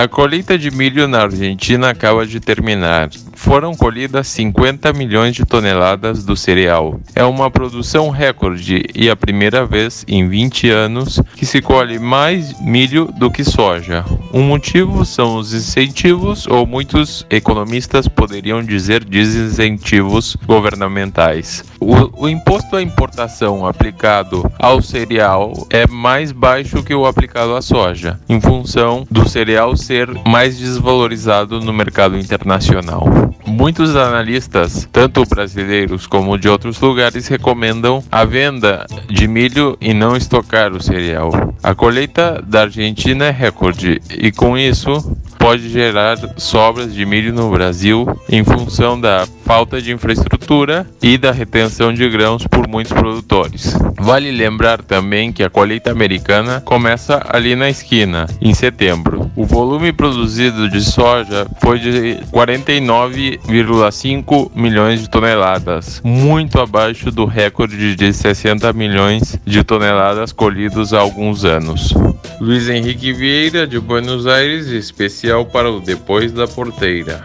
A colheita de milho na Argentina acaba de terminar. Foram colhidas 50 milhões de toneladas do cereal. É uma produção recorde e a primeira vez em 20 anos que se colhe mais milho do que soja. Um motivo são os incentivos, ou muitos economistas poderiam dizer desincentivos governamentais. O, o imposto à importação aplicado ao cereal é mais baixo que o aplicado à soja, em função do cereal ser mais desvalorizado no mercado internacional. Muitos analistas, tanto brasileiros como de outros lugares, recomendam a venda de milho e não estocar o cereal. A colheita da Argentina é recorde e com isso pode gerar sobras de milho no Brasil em função da falta de infraestrutura e da retenção de grãos por muitos produtores. Vale lembrar também que a colheita americana começa ali na esquina, em setembro. O volume produzido de soja foi de 49,5 milhões de toneladas, muito abaixo do recorde de 60 milhões de toneladas colhidos há alguns anos. Luiz Henrique Vieira, de Buenos Aires, especial para o Depois da Porteira.